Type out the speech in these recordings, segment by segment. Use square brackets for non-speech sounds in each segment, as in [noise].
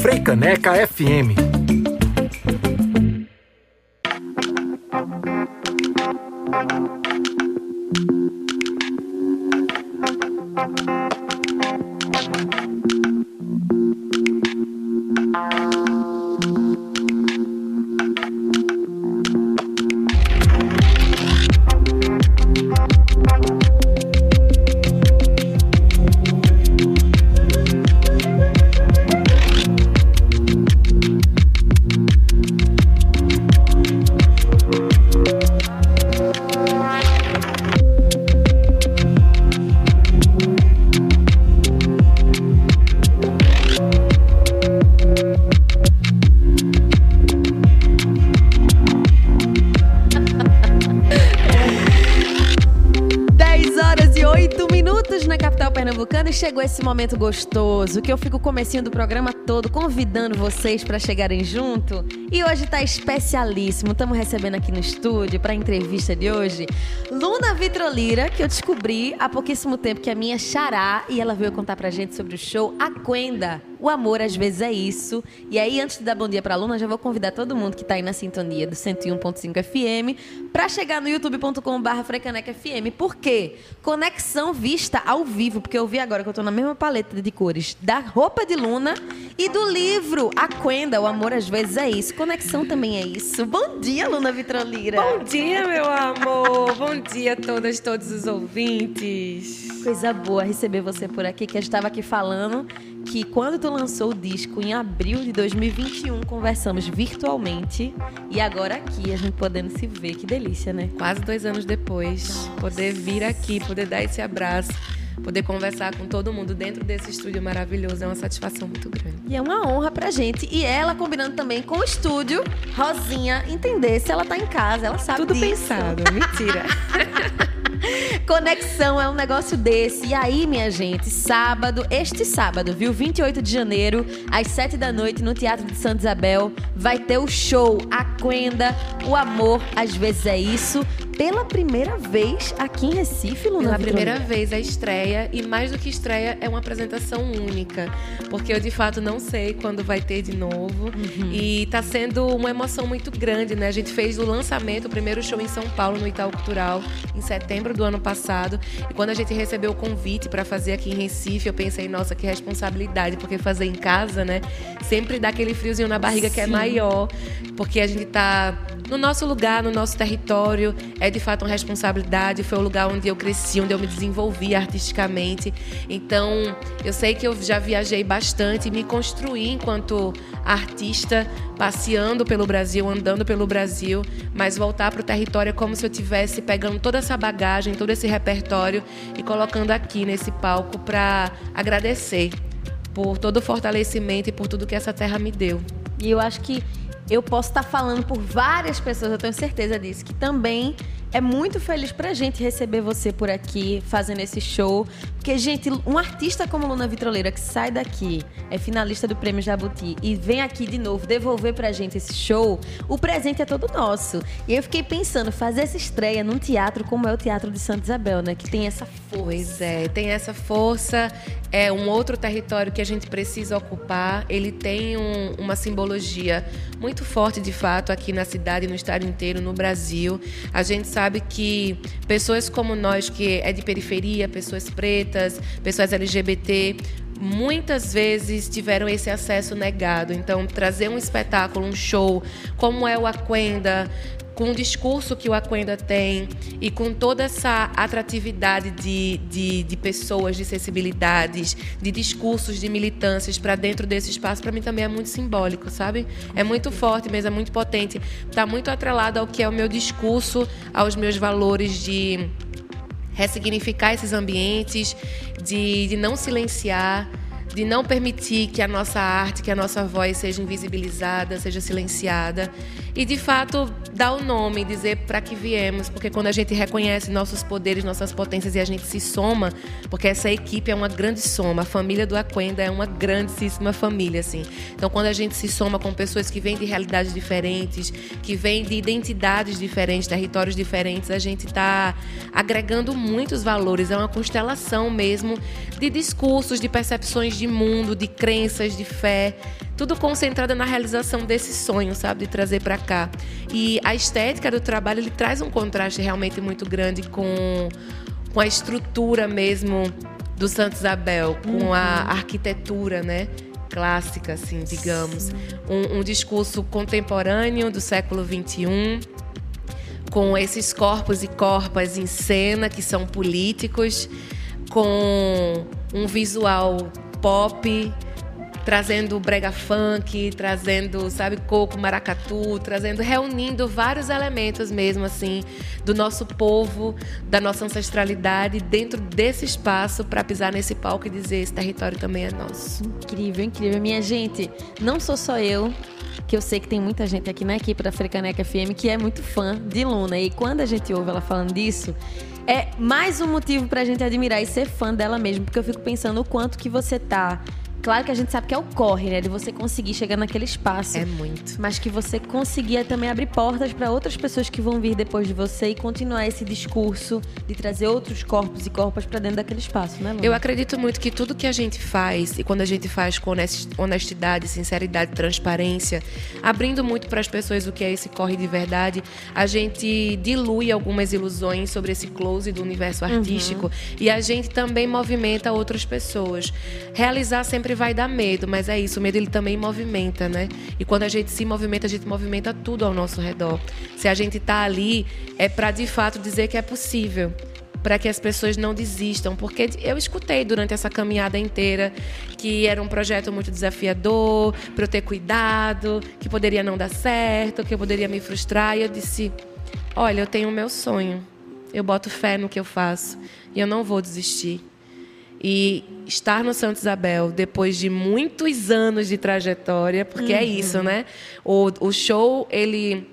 Freicaneca FM. Esse momento gostoso que eu fico comecinho do programa todo convidando vocês para chegarem junto. E hoje tá especialíssimo. Estamos recebendo aqui no estúdio para a entrevista de hoje Luna Vitrolira, que eu descobri há pouquíssimo tempo que é minha xará e ela veio contar pra gente sobre o show Aquenda. O amor às vezes é isso. E aí, antes de dar bom dia pra Luna, já vou convidar todo mundo que tá aí na sintonia do 101.5 FM pra chegar no youtube.com/barra FM. Por quê? Conexão vista ao vivo, porque eu vi agora que eu tô na mesma paleta de cores da roupa de Luna e do livro Aquenda, O Amor às vezes é isso. Conexão também é isso. Bom dia, Luna Vitrolira. Bom dia, meu amor. Bom dia a todas, todos os ouvintes. Coisa boa receber você por aqui, que eu estava aqui falando que quando tu lançou o disco em abril de 2021, conversamos virtualmente e agora aqui a gente podendo se ver, que delícia, né? Quase dois anos depois, Nossa. poder vir aqui, poder dar esse abraço, poder conversar com todo mundo dentro desse estúdio maravilhoso é uma satisfação muito grande. E é uma honra pra gente. E ela combinando também com o estúdio, Rosinha, entender se ela tá em casa, ela sabe Tudo disso. pensado, [laughs] mentira. [laughs] Conexão é um negócio desse. E aí, minha gente, sábado, este sábado, viu? 28 de janeiro, às 7 da noite, no Teatro de Santa Isabel, vai ter o show A Quenda, O Amor, às vezes é isso pela primeira vez aqui em Recife, Luna Pela primeira vez a estreia e mais do que estreia é uma apresentação única, porque eu de fato não sei quando vai ter de novo uhum. e está sendo uma emoção muito grande, né? A gente fez o lançamento, o primeiro show em São Paulo no Itaú Cultural em setembro do ano passado e quando a gente recebeu o convite para fazer aqui em Recife, eu pensei, nossa, que responsabilidade, porque fazer em casa, né? Sempre dá aquele friozinho na barriga Sim. que é maior, porque a gente está no nosso lugar, no nosso território, é de fato uma responsabilidade. Foi o lugar onde eu cresci, onde eu me desenvolvi artisticamente. Então, eu sei que eu já viajei bastante, me construí enquanto artista, passeando pelo Brasil, andando pelo Brasil, mas voltar para o território é como se eu tivesse pegando toda essa bagagem, todo esse repertório e colocando aqui nesse palco para agradecer por todo o fortalecimento e por tudo que essa terra me deu. E eu acho que eu posso estar falando por várias pessoas, eu tenho certeza disso, que também é muito feliz pra gente receber você por aqui, fazendo esse show. Porque, gente, um artista como Luna Vitroleira, que sai daqui, é finalista do Prêmio Jabuti, e vem aqui de novo devolver pra gente esse show, o presente é todo nosso. E eu fiquei pensando, fazer essa estreia num teatro como é o Teatro de Santa Isabel, né? Que tem essa força. Pois é, tem essa força. É um outro território que a gente precisa ocupar. Ele tem um, uma simbologia muito forte, de fato, aqui na cidade, no estado inteiro, no Brasil. A gente sabe sabe que pessoas como nós, que é de periferia, pessoas pretas, pessoas LGBT, muitas vezes tiveram esse acesso negado. Então, trazer um espetáculo, um show, como é o Aquenda, com o discurso que o Aquenda tem e com toda essa atratividade de, de, de pessoas, de sensibilidades, de discursos, de militâncias para dentro desse espaço, para mim também é muito simbólico, sabe? É muito forte mesmo, é muito potente. Está muito atrelado ao que é o meu discurso, aos meus valores de ressignificar esses ambientes, de, de não silenciar de não permitir que a nossa arte, que a nossa voz seja invisibilizada, seja silenciada e de fato dar o nome, dizer para que viemos, porque quando a gente reconhece nossos poderes, nossas potências e a gente se soma, porque essa equipe é uma grande soma, a família do Aquenda é uma grandíssima família assim. Então quando a gente se soma com pessoas que vêm de realidades diferentes, que vêm de identidades diferentes, territórios diferentes, a gente está agregando muitos valores, é uma constelação mesmo de discursos, de percepções de mundo, de crenças, de fé, tudo concentrado na realização desse sonho, sabe, de trazer para E a estética do trabalho ele traz um contraste realmente muito grande com com a estrutura mesmo do Santa Isabel, com uhum. a arquitetura, né? Clássica, assim, digamos. Um, um, discurso contemporâneo do século XXI, com esses corpos e corpas em cena que são políticos, com um visual pop trazendo brega funk, trazendo, sabe, coco, maracatu, trazendo, reunindo vários elementos mesmo assim do nosso povo, da nossa ancestralidade dentro desse espaço para pisar nesse palco e dizer esse território também é nosso. Incrível, incrível, minha gente. Não sou só eu que eu sei que tem muita gente aqui na equipe da Frecaneca FM que é muito fã de Luna. E quando a gente ouve ela falando disso, é mais um motivo pra gente admirar e ser fã dela mesmo. Porque eu fico pensando o quanto que você tá Claro que a gente sabe que é o corre, né? De você conseguir chegar naquele espaço. É muito. Mas que você conseguia também abrir portas para outras pessoas que vão vir depois de você e continuar esse discurso de trazer outros corpos e corpos para dentro daquele espaço, né, Luna? Eu acredito muito que tudo que a gente faz, e quando a gente faz com honestidade, sinceridade, transparência, abrindo muito para as pessoas o que é esse corre de verdade, a gente dilui algumas ilusões sobre esse close do universo uhum. artístico uhum. e a gente também movimenta outras pessoas. Realizar sempre sempre vai dar medo, mas é isso, o medo ele também movimenta, né? E quando a gente se movimenta, a gente movimenta tudo ao nosso redor. Se a gente está ali, é para de fato dizer que é possível para que as pessoas não desistam, porque eu escutei durante essa caminhada inteira que era um projeto muito desafiador, para eu ter cuidado, que poderia não dar certo, que eu poderia me frustrar, e eu disse: "Olha, eu tenho o meu sonho. Eu boto fé no que eu faço e eu não vou desistir. E estar no Santa Isabel, depois de muitos anos de trajetória, porque é uhum. é isso, né? O, o show, ele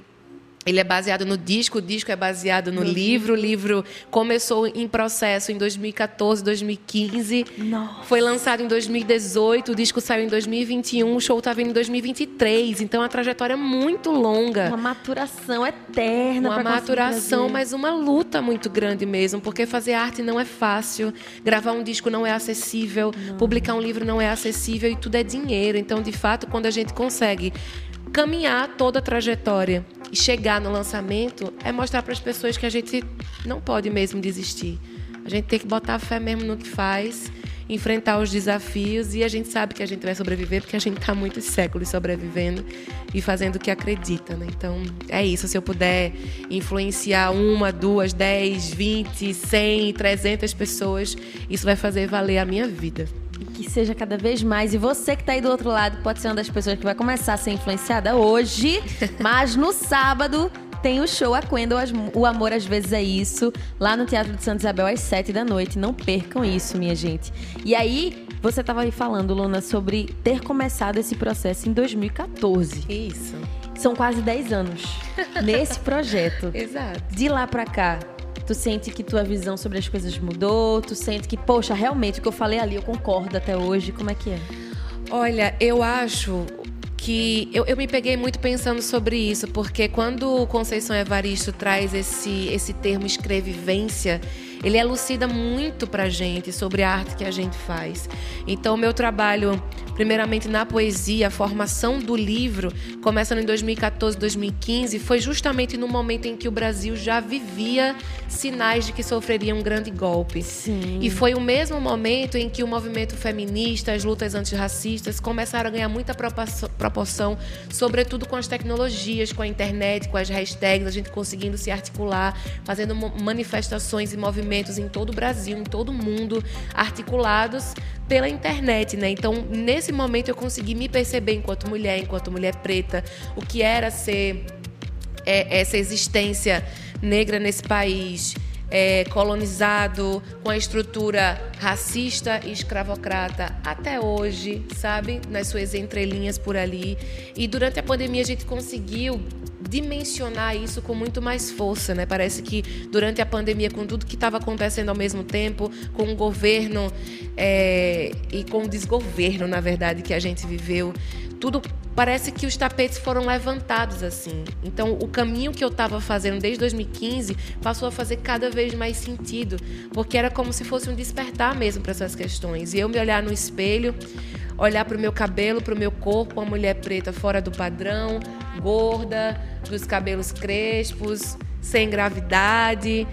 ele é baseado no disco, o disco é baseado no, livro. O livro começou em processo em 2014, 2015. Nossa. Foi lançado em 2018, o disco saiu em 2021, o show está vindo em 2023. Então, é uma trajetória muito longa. Uma maturação eterna. Uma maturação, mas uma luta muito grande mesmo, porque fazer arte não é fácil, gravar um disco não é acessível, não. publicar um livro não é acessível e tudo é dinheiro. Então, de fato, quando a gente consegue caminhar toda a trajetória e chegar no lançamento é mostrar para as pessoas que a gente não pode mesmo desistir. A gente tem que botar fé mesmo no que faz, enfrentar os desafios e a gente sabe que a gente vai sobreviver porque a gente está muitos séculos sobrevivendo e fazendo o que acredita, né? Então é isso. Se eu puder influenciar uma, duas, dez, vinte, cem, trezentas pessoas, isso vai fazer valer a minha vida que seja cada vez mais. E você que está aí do outro lado pode ser uma das pessoas que vai começar a ser influenciada hoje, [laughs] mas no sábado tem o show A Quendel, O Amor Às Vezes É Isso, lá no Teatro de Santa Isabel às sete da noite. Não percam isso, minha gente. E aí, você estava aí falando, Luna, sobre ter começado esse processo em 2014. Isso. São quase 10 anos [laughs] nesse projeto. Exato. De lá para cá, Tu sente que tua visão sobre as coisas mudou? Tu sente que, poxa, realmente o que eu falei ali eu concordo até hoje? Como é que é? Olha, eu acho que eu, eu, me peguei muito pensando sobre isso, porque quando o Conceição Evaristo traz esse, esse termo escrevivência, ele elucida muito pra gente sobre a arte que a gente faz. Então, meu trabalho primeiramente na poesia, a formação do livro, começando em 2014, 2015, foi justamente no momento em que o Brasil já vivia sinais de que sofreria um grande golpe. Sim. E foi o mesmo momento em que o movimento feminista, as lutas antirracistas começaram a ganhar muita proporção, sobretudo com as tecnologias, com a internet, com as hashtags, a gente conseguindo se articular, fazendo manifestações e movimentos em todo o Brasil, em todo o mundo, articulados pela internet, né? Então, nesse momento eu consegui me perceber enquanto mulher, enquanto mulher preta, o que era ser é, essa existência negra nesse país. É, colonizado, com a estrutura racista e escravocrata até hoje, sabe? Nas suas entrelinhas por ali. E durante a pandemia a gente conseguiu dimensionar isso com muito mais força, né? Parece que durante a pandemia, com tudo que estava acontecendo ao mesmo tempo, com o governo é, e com o desgoverno, na verdade, que a gente viveu, tudo parece que os tapetes foram levantados assim. Então, o caminho que eu estava fazendo desde 2015 passou a fazer cada vez mais sentido, porque era como se fosse um despertar mesmo para essas questões. E eu me olhar no espelho, olhar para o meu cabelo, para o meu corpo, uma mulher preta fora do padrão, gorda, dos cabelos crespos, sem gravidade,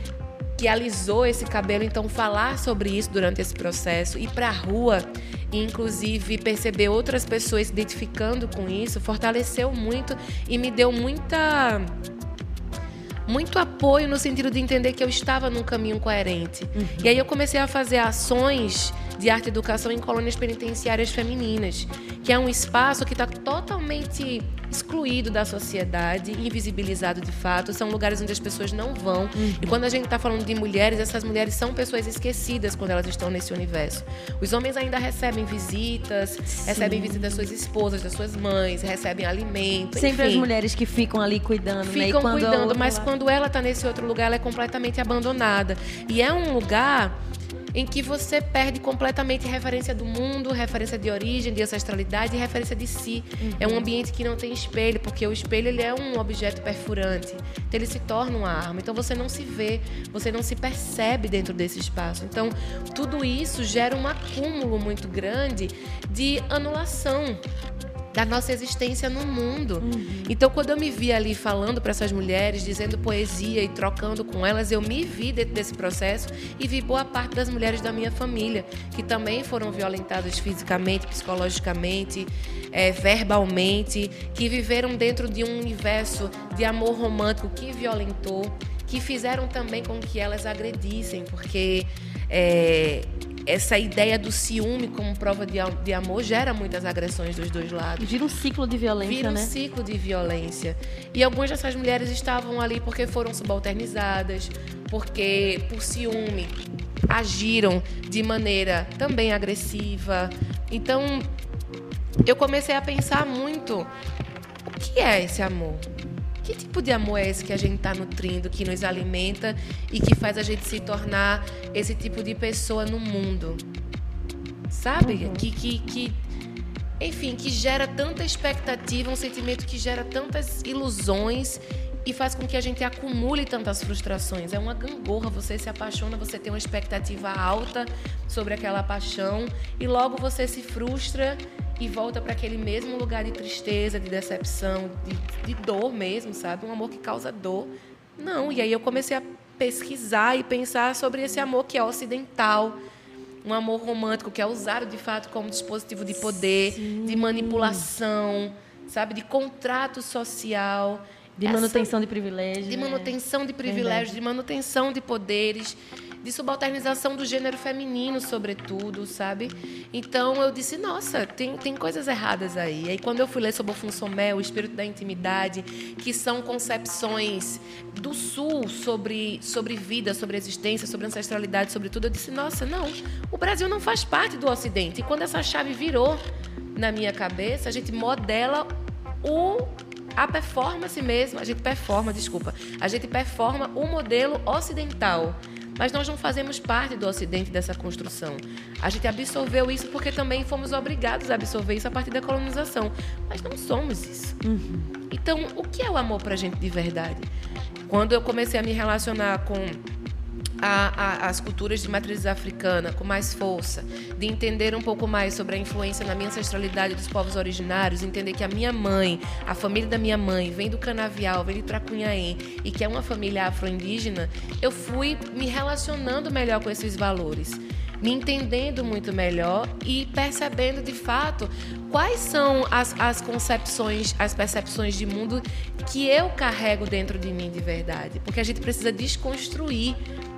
que alisou esse cabelo, então falar sobre isso durante esse processo, ir para a rua e inclusive perceber outras pessoas se identificando com isso, fortaleceu muito e me deu muita muito apoio no sentido de entender que eu estava num caminho coerente. Uhum. E aí eu comecei a fazer ações de arte e educação em colônias penitenciárias femininas, que é um espaço que está totalmente excluído da sociedade, invisibilizado de fato. São lugares onde as pessoas não vão. Uhum. E quando a gente está falando de mulheres, essas mulheres são pessoas esquecidas quando elas estão nesse universo. Os homens ainda recebem visitas, Sim. recebem visitas das suas esposas, das suas mães, recebem alimento. Sempre enfim. as mulheres que ficam ali cuidando, né? ficam né? cuidando, mas quando ela está nesse outro lugar, ela é completamente abandonada. E é um lugar em que você perde completamente referência do mundo, referência de origem, de ancestralidade e referência de si. Uhum. É um ambiente que não tem espelho, porque o espelho ele é um objeto perfurante. Então ele se torna uma arma. Então você não se vê, você não se percebe dentro desse espaço. Então tudo isso gera um acúmulo muito grande de anulação da nossa existência no mundo. Uhum. Então, quando eu me vi ali falando para essas mulheres, dizendo poesia e trocando com elas, eu me vi dentro desse processo e vi boa parte das mulheres da minha família que também foram violentadas fisicamente, psicologicamente, é, verbalmente, que viveram dentro de um universo de amor romântico que violentou, que fizeram também com que elas agredissem, porque é, essa ideia do ciúme como prova de, de amor gera muitas agressões dos dois lados. Vira um ciclo de violência, Vira um né? ciclo de violência. E algumas dessas mulheres estavam ali porque foram subalternizadas, porque por ciúme agiram de maneira também agressiva. Então, eu comecei a pensar muito o que é esse amor? Que tipo de amor é esse que a gente está nutrindo, que nos alimenta e que faz a gente se tornar esse tipo de pessoa no mundo? Sabe? Uhum. Que, que, que, enfim, que gera tanta expectativa, um sentimento que gera tantas ilusões e faz com que a gente acumule tantas frustrações. É uma gangorra, você se apaixona, você tem uma expectativa alta sobre aquela paixão e logo você se frustra e volta para aquele mesmo lugar de tristeza, de decepção, de, de dor mesmo, sabe? Um amor que causa dor. Não, e aí eu comecei a pesquisar e pensar sobre esse amor que é ocidental, um amor romântico que é usado de fato como dispositivo de poder, Sim. de manipulação, sabe, de contrato social, de manutenção Essa, de privilégios, de né? manutenção de privilégios, Verdade. de manutenção de poderes de subalternização do gênero feminino, sobretudo, sabe? Então eu disse, nossa, tem, tem coisas erradas aí. Aí quando eu fui ler sobre o Funsomé, o espírito da intimidade, que são concepções do Sul sobre, sobre vida, sobre existência, sobre ancestralidade, sobre tudo, eu disse, nossa, não, o Brasil não faz parte do Ocidente. E quando essa chave virou na minha cabeça, a gente modela o a performance mesmo, a gente performa, desculpa, a gente performa o modelo ocidental mas nós não fazemos parte do Ocidente dessa construção. A gente absorveu isso porque também fomos obrigados a absorver isso a partir da colonização. Mas não somos isso. Uhum. Então, o que é o amor para a gente de verdade? Quando eu comecei a me relacionar com a, a, as culturas de matriz africana com mais força, de entender um pouco mais sobre a influência na minha ancestralidade dos povos originários, entender que a minha mãe, a família da minha mãe, vem do Canavial, vem de Tracunhaém e que é uma família afro-indígena, eu fui me relacionando melhor com esses valores me entendendo muito melhor e percebendo de fato quais são as, as concepções, as percepções de mundo que eu carrego dentro de mim de verdade. Porque a gente precisa desconstruir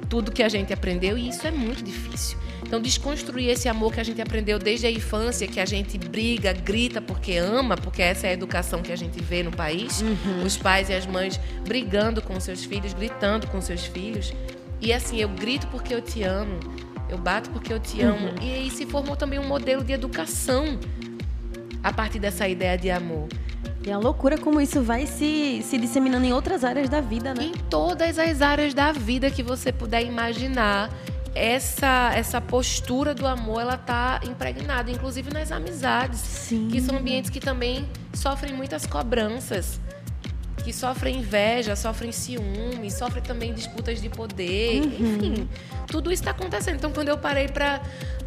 tudo que a gente aprendeu e isso é muito difícil. Então, desconstruir esse amor que a gente aprendeu desde a infância, que a gente briga, grita porque ama, porque essa é a educação que a gente vê no país, uhum. os pais e as mães brigando com seus filhos, gritando com seus filhos. E assim, eu grito porque eu te amo, eu bato porque eu te amo. Uhum. E aí se formou também um modelo de educação a partir dessa ideia de amor. E a loucura como isso vai se, se disseminando em outras áreas da vida, né? Em todas as áreas da vida que você puder imaginar. essa essa postura do amor ela tá impregnada, inclusive nas amizades, Sim. que são ambientes que também sofrem muitas cobranças, que sofrem inveja, sofrem ciúme, sofrem também disputas de poder, enfim, tudo isso está acontecendo. Então, quando eu parei para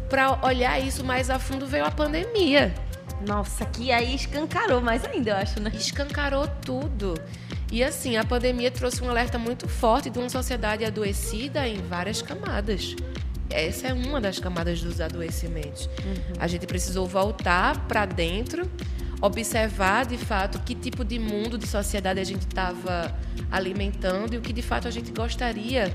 para olhar isso mais a fundo, veio a pandemia. Nossa, que aí escancarou mais ainda, eu acho, né? escancarou tudo. E assim, a pandemia trouxe um alerta muito forte de uma sociedade adoecida em várias camadas. Essa é uma das camadas dos adoecimentos. A gente precisou voltar para dentro, observar de fato que tipo de mundo, de sociedade a gente estava alimentando e o que de fato a gente gostaria,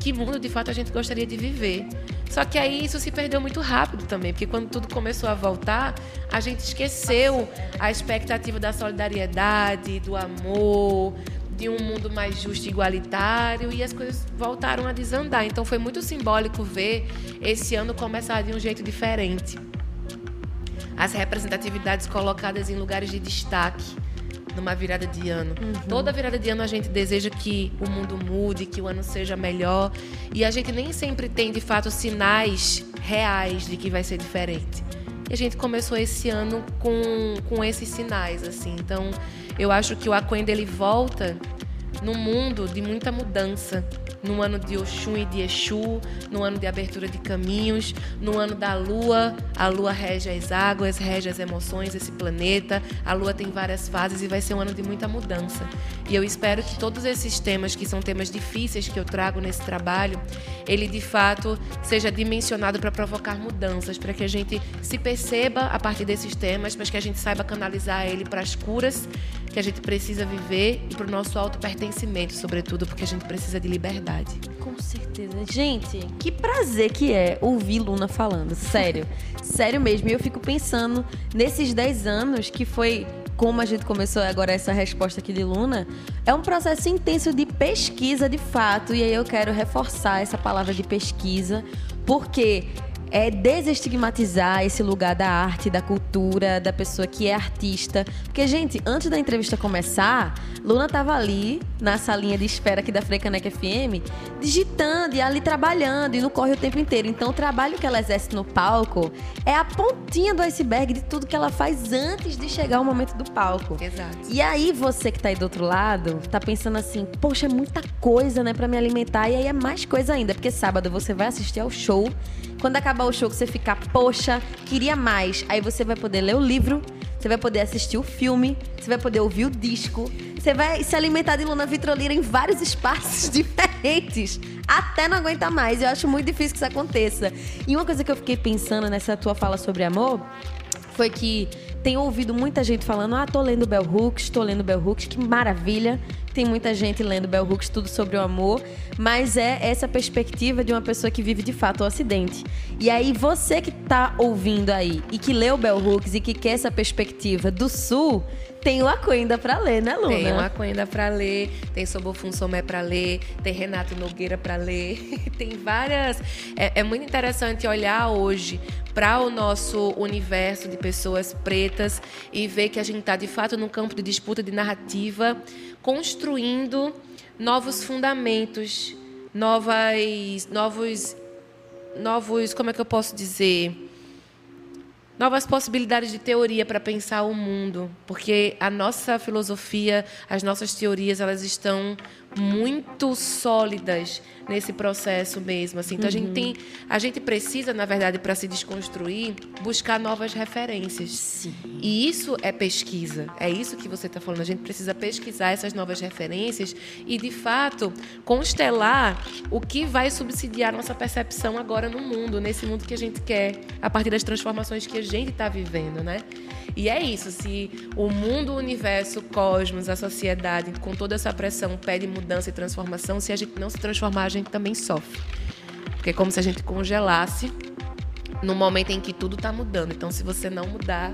que mundo de fato a gente gostaria de viver. Só que aí isso se perdeu muito rápido também, porque quando tudo começou a voltar, a gente esqueceu a expectativa da solidariedade, do amor, de um mundo mais justo e igualitário e as coisas voltaram a desandar. Então foi muito simbólico ver esse ano começar de um jeito diferente. As representatividades colocadas em lugares de destaque numa virada de ano. Toda virada de ano a gente deseja que o mundo mude, que o ano seja melhor. E a gente nem sempre tem, de fato, sinais reais de que vai ser diferente. E a gente começou esse ano com, com esses sinais, assim. Então, eu acho que o Aquenda, ele volta num mundo de muita mudança. No ano de Oxum e de Exu, no ano de abertura de caminhos, no ano da Lua. A Lua rege as águas, rege as emoções, esse planeta. A Lua tem várias fases e vai ser um ano de muita mudança. E eu espero que todos esses temas, que são temas difíceis que eu trago nesse trabalho, ele de fato seja dimensionado para provocar mudanças, para que a gente se perceba a partir desses temas, mas que a gente saiba canalizar ele para as curas que a gente precisa viver e para o nosso auto-pertencimento, sobretudo, porque a gente precisa de liberdade. Com certeza. Gente, que prazer que é ouvir Luna falando. Sério. [laughs] Sério mesmo. E eu fico pensando nesses 10 anos que foi. Como a gente começou agora essa resposta aqui de Luna, é um processo intenso de pesquisa de fato. E aí eu quero reforçar essa palavra de pesquisa, porque é desestigmatizar esse lugar da arte, da cultura, da pessoa que é artista. Porque, gente, antes da entrevista começar, Luna tava ali na salinha de espera aqui da Frecaneca FM, digitando e ali trabalhando e não corre o tempo inteiro. Então, o trabalho que ela exerce no palco é a pontinha do iceberg de tudo que ela faz antes de chegar o momento do palco. Exato. E aí, você que tá aí do outro lado, tá pensando assim, poxa, é muita coisa, né, pra me alimentar. E aí é mais coisa ainda, porque sábado você vai assistir ao show. Quando acabar o show, que você ficar, poxa, queria mais. Aí você vai poder ler o livro, você vai poder assistir o filme, você vai poder ouvir o disco. Você vai se alimentar de Luna Vitrolira em vários [laughs] espaços diferentes. Até não aguentar mais. Eu acho muito difícil que isso aconteça. E uma coisa que eu fiquei pensando nessa tua fala sobre amor foi que tenho ouvido muita gente falando: ah, tô lendo Bell Hooks, tô lendo Bell Hooks, que maravilha. Tem muita gente lendo Bell Hooks, tudo sobre o amor, mas é essa perspectiva de uma pessoa que vive de fato o acidente. E aí, você que tá ouvindo aí e que leu Bell Hooks e que quer essa perspectiva do sul, tem o Aquenda pra ler, né, Luna? Tem uma Aquenda para ler, tem Sobofun Somé para ler, tem Renato Nogueira para ler, [laughs] tem várias. É, é muito interessante olhar hoje para o nosso universo de pessoas pretas e ver que a gente está de fato num campo de disputa de narrativa, construindo novos fundamentos, novas, novos, novos, como é que eu posso dizer? Novas possibilidades de teoria para pensar o mundo, porque a nossa filosofia, as nossas teorias, elas estão muito sólidas nesse processo mesmo, assim. Então a gente tem, a gente precisa, na verdade, para se desconstruir, buscar novas referências. Sim. E isso é pesquisa. É isso que você está falando. A gente precisa pesquisar essas novas referências e, de fato, constelar o que vai subsidiar nossa percepção agora no mundo, nesse mundo que a gente quer, a partir das transformações que a gente está vivendo, né? E é isso. Se o mundo, o universo, o cosmos, a sociedade, com toda essa pressão, pede mudança e transformação, se a gente não se transformar, a gente também sofre. Porque é como se a gente congelasse no momento em que tudo está mudando. Então, se você não mudar,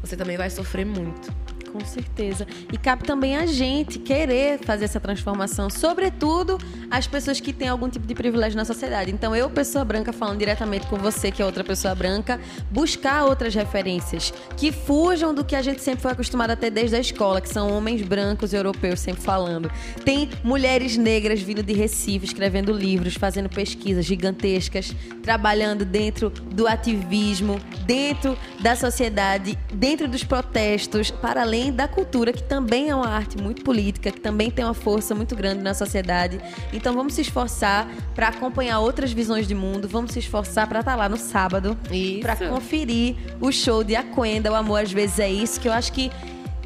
você também vai sofrer muito. Com certeza. E cabe também a gente querer fazer essa transformação, sobretudo as pessoas que têm algum tipo de privilégio na sociedade. Então, eu, pessoa branca, falando diretamente com você, que é outra pessoa branca, buscar outras referências que fujam do que a gente sempre foi acostumado a ter desde a escola, que são homens brancos europeus sempre falando. Tem mulheres negras vindo de Recife, escrevendo livros, fazendo pesquisas gigantescas, trabalhando dentro do ativismo, dentro da sociedade, dentro dos protestos, para além da cultura, que também é uma arte muito política, que também tem uma força muito grande na sociedade. Então vamos se esforçar para acompanhar outras visões de mundo, vamos se esforçar para estar tá lá no sábado, para conferir o show de Aquenda, o amor às vezes é isso, que eu acho que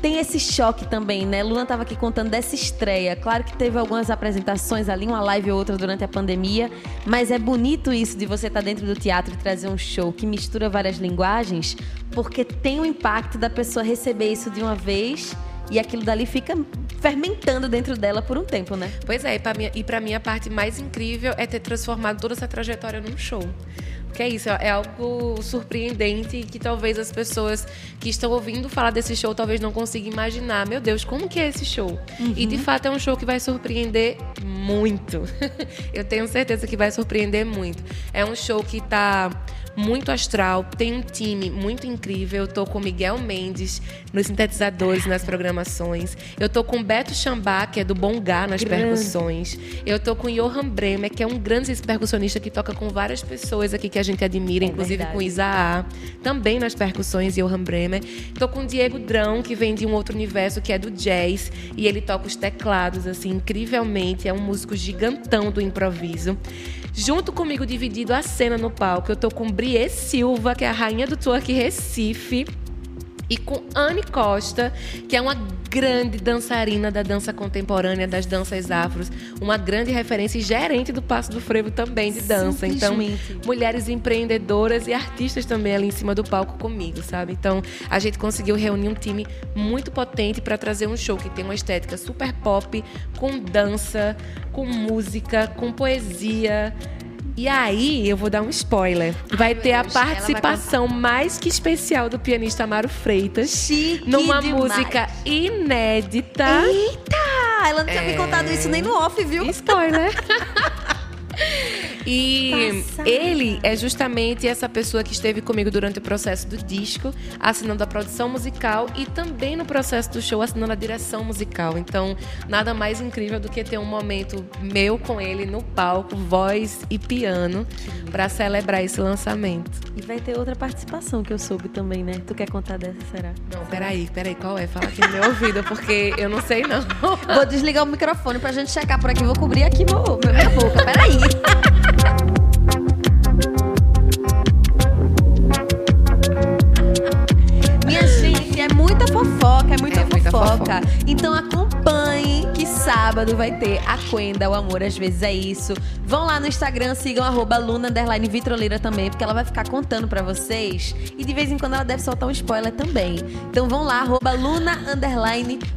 tem esse choque também, né? Luna estava aqui contando dessa estreia. Claro que teve algumas apresentações ali, uma live ou outra durante a pandemia, mas é bonito isso de você estar tá dentro do teatro e trazer um show que mistura várias linguagens, porque tem o impacto da pessoa receber isso de uma vez e aquilo dali fica fermentando dentro dela por um tempo, né? Pois é, e para mim a parte mais incrível é ter transformado toda essa trajetória num show. Porque é isso, é algo surpreendente que talvez as pessoas que estão ouvindo falar desse show talvez não consigam imaginar. Meu Deus, como que é esse show? Uhum. E de fato é um show que vai surpreender muito. [laughs] Eu tenho certeza que vai surpreender muito. É um show que está muito astral, tem um time muito incrível. Eu tô com Miguel Mendes nos sintetizadores, nas programações. Eu tô com Beto Chambá, que é do Bongá nas grande. percussões. Eu tô com Johan Bremer, que é um grande percussionista que toca com várias pessoas aqui que a gente admira, é inclusive verdade. com Isaá, também nas percussões, Johan Bremer. Tô com Diego Drão, que vem de um outro universo que é do jazz, e ele toca os teclados assim incrivelmente, é um músico gigantão do improviso. Junto comigo, dividido a cena no palco, eu tô com Brie Silva, que é a rainha do twerk Recife e com Anne Costa, que é uma grande dançarina da dança contemporânea, das danças afros, uma grande referência e gerente do Passo do Frevo também de dança. Então, mulheres empreendedoras e artistas também ali em cima do palco comigo, sabe? Então, a gente conseguiu reunir um time muito potente para trazer um show que tem uma estética super pop, com dança, com música, com poesia e aí, eu vou dar um spoiler. Vai ter a participação mais que especial do pianista Amaro Freitas. Chique numa demais. música inédita. Eita! Ela não tinha me contado isso nem no off, viu? Spoiler. [laughs] E Passada. ele é justamente essa pessoa que esteve comigo durante o processo do disco, assinando a produção musical e também no processo do show assinando a direção musical. Então, nada mais incrível do que ter um momento meu com ele no palco, voz e piano, para celebrar esse lançamento. E vai ter outra participação que eu soube também, né? Tu quer contar dessa, será? Não, peraí, peraí, qual é? Fala aqui no meu ouvido, porque eu não sei não. Vou desligar o microfone pra gente checar por aqui, vou cobrir aqui meu, minha boca, peraí. [laughs] Então acompanhe sábado vai ter a Quenda, o amor às vezes é isso. Vão lá no Instagram, sigam arroba Luna Vitroleira também, porque ela vai ficar contando para vocês. E de vez em quando ela deve soltar um spoiler também. Então vão lá, arroba Luna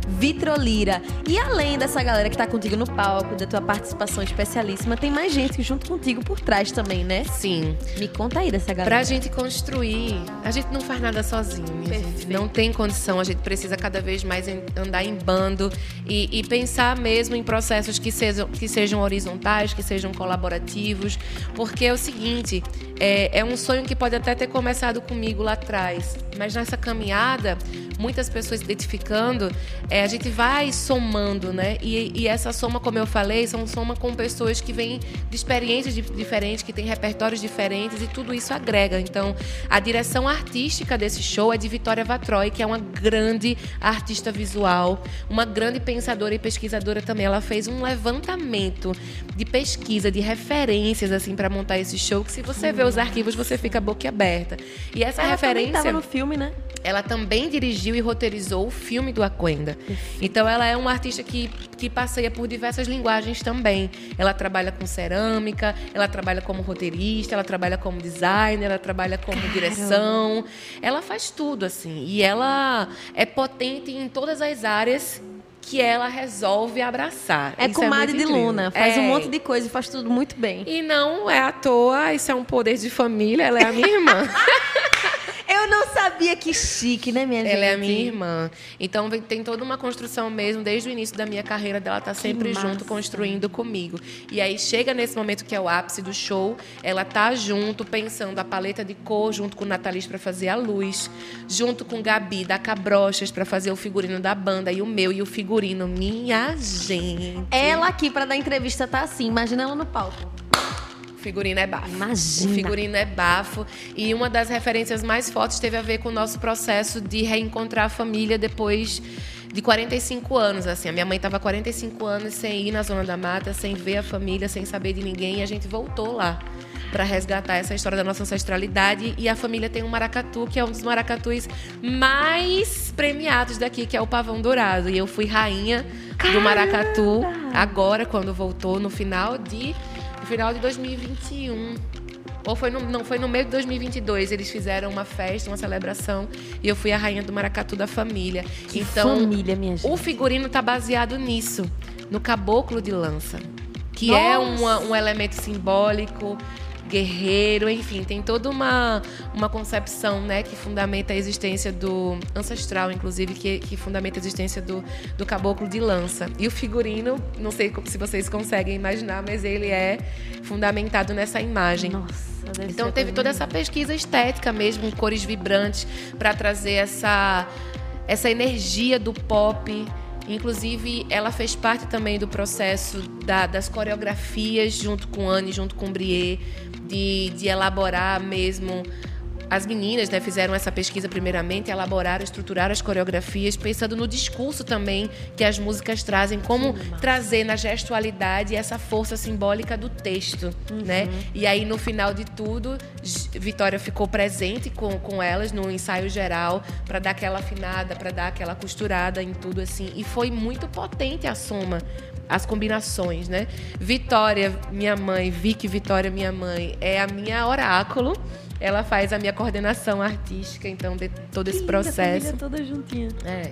Vitrolira. E além dessa galera que tá contigo no palco, da tua participação especialíssima, tem mais gente junto contigo por trás também, né? Sim. Me conta aí dessa galera. Pra gente construir, a gente não faz nada sozinho, gente. Não tem condição, a gente precisa cada vez mais andar em bando e, e pensar mesmo em processos que sejam, que sejam horizontais, que sejam colaborativos, porque é o seguinte, é, é um sonho que pode até ter começado comigo lá atrás, mas nessa caminhada, muitas pessoas identificando, é, a gente vai somando, né? E, e, essa soma, como eu falei, são soma com pessoas que vêm de experiências diferentes, que têm repertórios diferentes e tudo isso agrega. Então, a direção artística desse show é de Vitória Vatroy, que é uma grande artista visual, uma grande pensadora e pesquisadora também. Ela fez um levantamento de pesquisa, de referências assim para montar esse show, que se você vê os arquivos você fica boquiaberta. E essa ela referência também no filme, né? Ela também dirigiu e roteirizou o filme do Aquenda. Então ela é uma artista que, que passeia por diversas linguagens também. Ela trabalha com cerâmica, ela trabalha como roteirista, ela trabalha como designer, ela trabalha como Caramba. direção. Ela faz tudo assim. E ela é potente em todas as áreas que ela resolve abraçar. É comadre é de Luna, faz é. um monte de coisa e faz tudo muito bem. E não é à toa, isso é um poder de família, ela é a minha irmã. [laughs] Sabia que que chique, né, minha gente? Ela é a minha irmã. Então tem toda uma construção mesmo, desde o início da minha carreira dela tá sempre junto, construindo comigo. E aí chega nesse momento que é o ápice do show, ela tá junto, pensando a paleta de cor, junto com o Nathalie para fazer a luz, junto com Gabi da Cabrochas para fazer o figurino da banda e o meu e o figurino. Minha gente. Ela aqui para dar entrevista tá assim, imagina ela no palco figurino é bafo. Imagina. O figurino é bafo. E uma das referências mais fortes teve a ver com o nosso processo de reencontrar a família depois de 45 anos, assim. A minha mãe estava 45 anos sem ir na Zona da Mata, sem ver a família, sem saber de ninguém, e a gente voltou lá para resgatar essa história da nossa ancestralidade. E a família tem um maracatu, que é um dos maracatus mais premiados daqui, que é o pavão dourado. E eu fui rainha Caramba! do maracatu agora, quando voltou, no final de no final de 2021. Ou foi no, não, foi no meio de 2022. Eles fizeram uma festa, uma celebração. E eu fui a rainha do maracatu da família. Que então, família, minha gente. O figurino tá baseado nisso. No caboclo de lança. Que é Nossa. é uma, um elemento simbólico guerreiro, enfim, tem toda uma, uma concepção né, que fundamenta a existência do ancestral, inclusive, que, que fundamenta a existência do, do caboclo de lança. E o figurino, não sei se vocês conseguem imaginar, mas ele é fundamentado nessa imagem. Nossa. Então teve toda essa pesquisa estética mesmo, com cores vibrantes, para trazer essa, essa energia do pop. Inclusive, ela fez parte também do processo da, das coreografias, junto com Anne, junto com Brie, de, de elaborar mesmo as meninas né, fizeram essa pesquisa primeiramente, elaboraram, estruturaram as coreografias, pensando no discurso também que as músicas trazem, como trazer na gestualidade essa força simbólica do texto, uhum. né? E aí no final de tudo, Vitória ficou presente com, com elas no ensaio geral para dar aquela afinada, para dar aquela costurada em tudo assim, e foi muito potente a soma as combinações, né? Vitória, minha mãe, Vicky Vitória, minha mãe, é a minha oráculo. Ela faz a minha coordenação artística, então, de todo esse processo. A toda juntinha. É.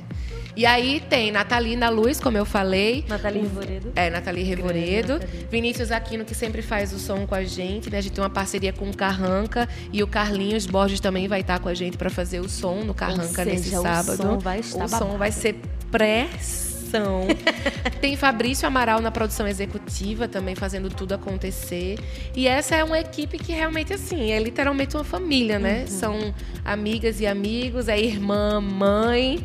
E aí tem Natalina Luz, como eu falei. Nathalie Revoredo. É, Nathalie Revoredo. Vinícius Aquino, que sempre faz o som com a gente. Né? A gente tem uma parceria com o Carranca. E o Carlinhos Borges também vai estar com a gente para fazer o som no Carranca seja, nesse sábado. O som vai estar O som vai ser pré produção. [laughs] Tem Fabrício Amaral na produção executiva, também fazendo tudo acontecer. E essa é uma equipe que realmente, assim, é literalmente uma família, né? Uhum. São amigas e amigos, é irmã, mãe.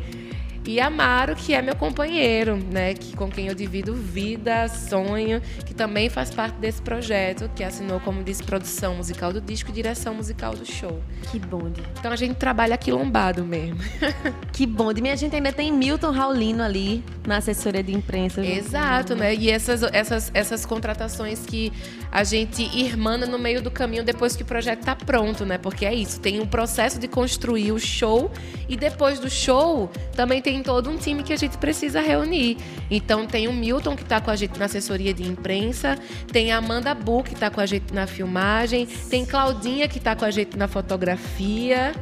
E Amaro, que é meu companheiro, né? Que, com quem eu divido vida, sonho, que também faz parte desse projeto, que assinou, como disse, produção musical do disco e direção musical do show. Que bonde. Então a gente trabalha aqui lombado mesmo. [laughs] que bonde. Minha gente ainda tem Milton Raulino ali na assessoria de imprensa. Exato, né? E essas, essas, essas contratações que a gente irmana no meio do caminho depois que o projeto está pronto, né? Porque é isso, tem um processo de construir o show e depois do show também tem tem todo um time que a gente precisa reunir. Então tem o Milton que está com a gente na assessoria de imprensa, tem a Amanda Bu que está com a gente na filmagem, tem Claudinha que está com a gente na fotografia.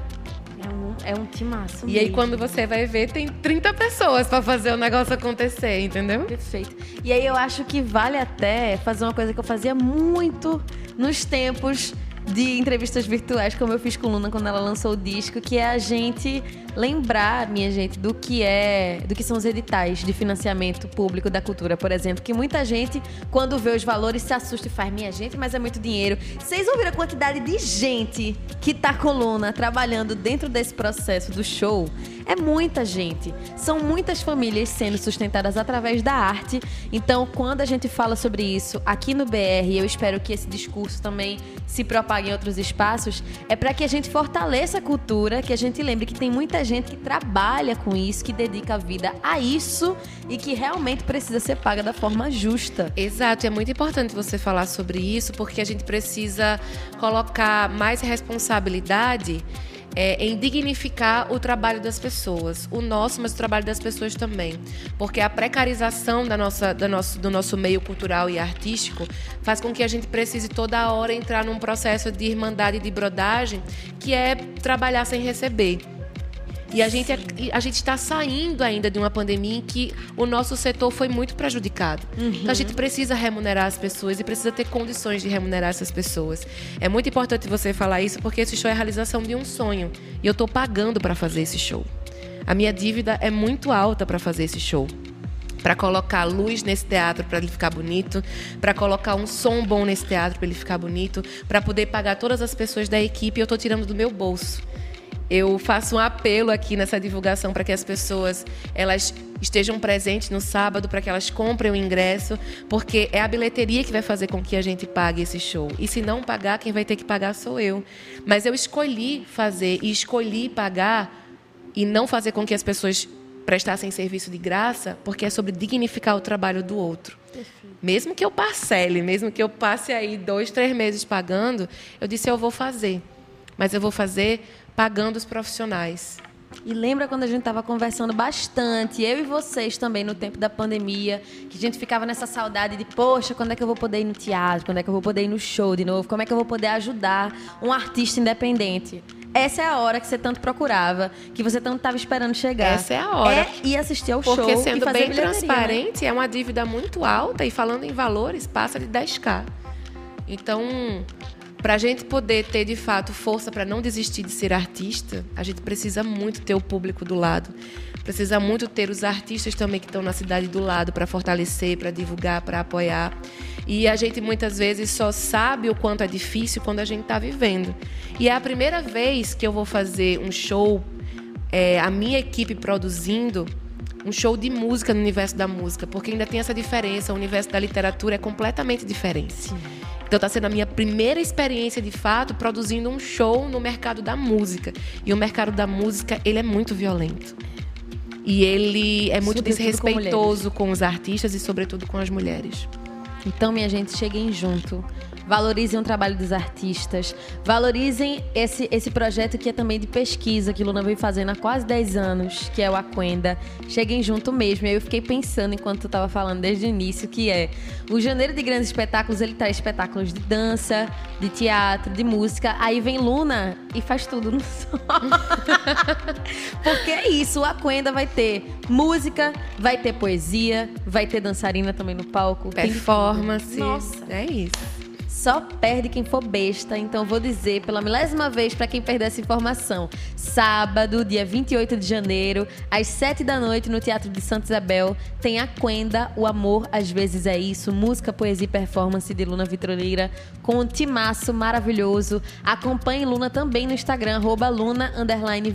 É um, é um timaço. E mesmo. aí, quando você vai ver, tem 30 pessoas para fazer o negócio acontecer, entendeu? Perfeito. E aí, eu acho que vale até fazer uma coisa que eu fazia muito nos tempos de entrevistas virtuais, como eu fiz com Luna quando ela lançou o disco, que é a gente lembrar, minha gente, do que é, do que são os editais de financiamento público da cultura, por exemplo, que muita gente, quando vê os valores, se assusta e faz, minha gente, mas é muito dinheiro. Vocês ouviram a quantidade de gente que tá com Luna trabalhando dentro desse processo do show? É muita gente. São muitas famílias sendo sustentadas através da arte. Então, quando a gente fala sobre isso aqui no BR, eu espero que esse discurso também se propague em outros espaços, é para que a gente fortaleça a cultura, que a gente lembre que tem muita gente que trabalha com isso, que dedica a vida a isso e que realmente precisa ser paga da forma justa. Exato, é muito importante você falar sobre isso, porque a gente precisa colocar mais responsabilidade é, em dignificar o trabalho das pessoas, o nosso, mas o trabalho das pessoas também, porque a precarização da nossa, da nosso, do nosso meio cultural e artístico faz com que a gente precise toda hora entrar num processo de irmandade e de brodagem, que é trabalhar sem receber. E a gente, a gente está saindo ainda de uma pandemia em que o nosso setor foi muito prejudicado. Uhum. Então a gente precisa remunerar as pessoas e precisa ter condições de remunerar essas pessoas. É muito importante você falar isso porque esse show é a realização de um sonho. E eu estou pagando para fazer esse show. A minha dívida é muito alta para fazer esse show para colocar luz nesse teatro para ele ficar bonito, para colocar um som bom nesse teatro para ele ficar bonito, para poder pagar todas as pessoas da equipe, eu estou tirando do meu bolso. Eu faço um apelo aqui nessa divulgação para que as pessoas elas estejam presentes no sábado, para que elas comprem o ingresso, porque é a bilheteria que vai fazer com que a gente pague esse show. E se não pagar, quem vai ter que pagar sou eu. Mas eu escolhi fazer e escolhi pagar e não fazer com que as pessoas prestassem serviço de graça, porque é sobre dignificar o trabalho do outro. Perfeito. Mesmo que eu parcele, mesmo que eu passe aí dois, três meses pagando, eu disse eu vou fazer, mas eu vou fazer pagando os profissionais. E lembra quando a gente estava conversando bastante, eu e vocês também, no tempo da pandemia, que a gente ficava nessa saudade de, poxa, quando é que eu vou poder ir no teatro? Quando é que eu vou poder ir no show de novo? Como é que eu vou poder ajudar um artista independente? essa é a hora que você tanto procurava, que você tanto estava esperando chegar. Essa é a hora. É ir assistir ao Porque show. Porque sendo bem né? transparente, né? é uma dívida muito alta e falando em valores, passa de 10k. Então, para a gente poder ter de fato força para não desistir de ser artista, a gente precisa muito ter o público do lado. Precisa muito ter os artistas também que estão na cidade do lado para fortalecer, para divulgar, para apoiar. E a gente muitas vezes só sabe o quanto é difícil quando a gente está vivendo. E é a primeira vez que eu vou fazer um show, é, a minha equipe produzindo um show de música no universo da música, porque ainda tem essa diferença. O universo da literatura é completamente diferente. Sim. Então está sendo a minha primeira experiência de fato produzindo um show no mercado da música. E o mercado da música, ele é muito violento. E ele é muito sobretudo desrespeitoso com, com os artistas e sobretudo com as mulheres. Então, minha gente, cheguem junto valorizem o trabalho dos artistas, valorizem esse, esse projeto que é também de pesquisa que Luna vem fazendo há quase 10 anos, que é o Aquenda. Cheguem junto mesmo. E eu fiquei pensando enquanto tu estava falando desde o início que é o Janeiro de Grandes Espetáculos, ele traz espetáculos de dança, de teatro, de música. Aí vem Luna e faz tudo no [laughs] som. Porque é isso, o Aquenda vai ter música, vai ter poesia, vai ter dançarina também no palco. Performance. Nossa. É isso. Só perde quem for besta. Então vou dizer pela milésima vez para quem perdeu essa informação. Sábado, dia 28 de janeiro, às 7 da noite, no Teatro de Santa Isabel, tem a Quenda, O Amor Às Vezes É Isso, música, poesia e performance de Luna Vitroleira, com um timaço maravilhoso. Acompanhe Luna também no Instagram, arroba Luna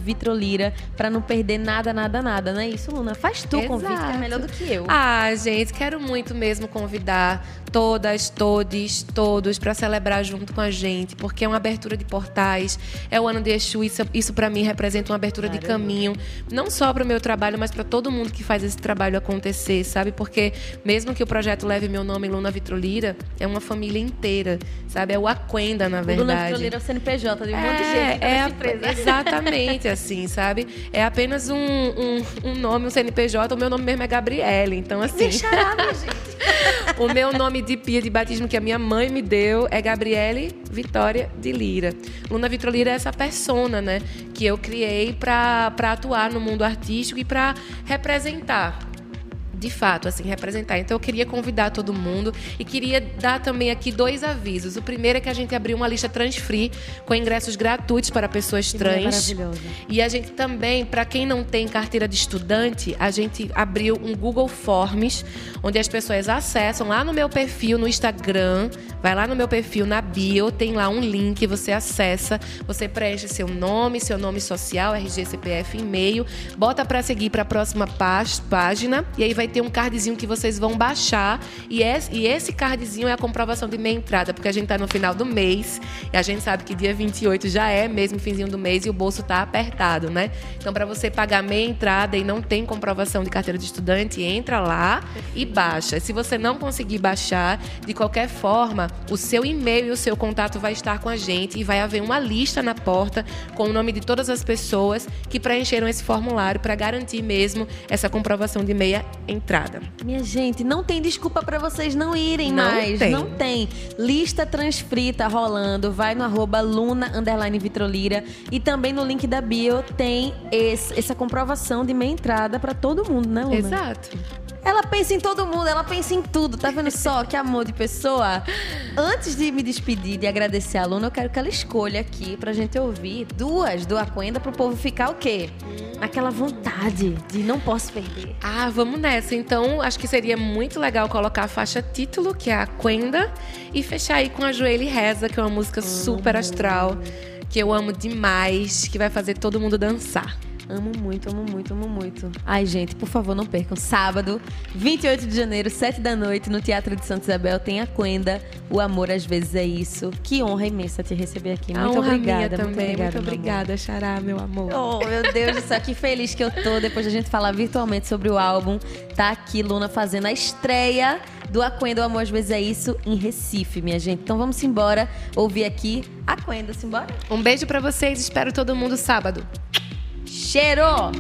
Vitrolira, para não perder nada, nada, nada, não é isso, Luna? Faz tu o convite, que é melhor do que eu. Ah, gente, quero muito mesmo convidar todas, todes, todos para celebrar junto com a gente, porque é uma abertura de portais, é o ano de Exu, isso, isso para mim representa uma abertura Caramba. de caminho, não só para o meu trabalho, mas para todo mundo que faz esse trabalho acontecer, sabe? Porque mesmo que o projeto leve meu nome Luna Vitrolira, é uma família inteira, sabe? É o Aquenda, na verdade. Luna Vitrolira é o CNPJ de um é, monte de gente é, é a, Exatamente, [laughs] assim, sabe? É apenas um, um, um, nome, um CNPJ, o meu nome mesmo é Gabriele, então assim... Deixa lá, [laughs] gente. o meu nome de pia de batismo que a minha mãe me deu é Gabriele Vitória de Lira. Luna Vitória Lira é essa persona, né, que eu criei para atuar no mundo artístico e para representar de fato, assim, representar. Então eu queria convidar todo mundo e queria dar também aqui dois avisos. O primeiro é que a gente abriu uma lista transfree com ingressos gratuitos para pessoas trans. E a gente também, para quem não tem carteira de estudante, a gente abriu um Google Forms, onde as pessoas acessam lá no meu perfil no Instagram, vai lá no meu perfil na bio, tem lá um link, você acessa, você preenche seu nome, seu nome social, RG, CPF, e-mail, bota para seguir para a próxima página e aí vai ter um cardzinho que vocês vão baixar. E esse, cardzinho é a comprovação de meia entrada, porque a gente está no final do mês e a gente sabe que dia 28 já é mesmo finzinho do mês e o bolso está apertado, né? Então, para você pagar meia entrada e não tem comprovação de carteira de estudante, entra lá e baixa. Se você não conseguir baixar, de qualquer forma, o seu e-mail e o seu contato vai estar com a gente e vai haver uma lista na porta com o nome de todas as pessoas que preencheram esse formulário para garantir mesmo essa comprovação de meia entrada entrada. Minha gente, não tem desculpa para vocês não irem não mais. Tem. Não tem. Lista transcrita rolando. Vai no arroba Luna underline Vitrolira. E também no link da bio tem esse, essa comprovação de meia entrada para todo mundo, né, Luna? Exato. Ela pensa em todo mundo, ela pensa em tudo. Tá vendo só que amor de pessoa? Antes de me despedir, de agradecer a Luna, eu quero que ela escolha aqui pra gente ouvir duas do Aquenda pro povo ficar o quê? Aquela vontade de não posso perder. Ah, vamos nessa. Então, acho que seria muito legal colocar a faixa título, que é a Quenda, e fechar aí com a Joelho Reza, que é uma música super astral, que eu amo demais, que vai fazer todo mundo dançar. Amo muito, amo muito, amo muito. Ai, gente, por favor, não percam. Sábado, 28 de janeiro, 7 da noite, no Teatro de Santa Isabel, tem a Quenda. O amor às vezes é isso. Que honra imensa te receber aqui. Muito honra obrigada. Também. Muito obrigada, muito obrigada Xará, meu amor. Oh, meu Deus do céu, que feliz que eu tô. Depois da gente falar virtualmente sobre o álbum, tá aqui Luna fazendo a estreia do Aquenda, o amor às vezes é isso, em Recife, minha gente. Então vamos embora ouvir aqui Aquenda, simbora? Um beijo para vocês, espero todo mundo sábado. Cheiro!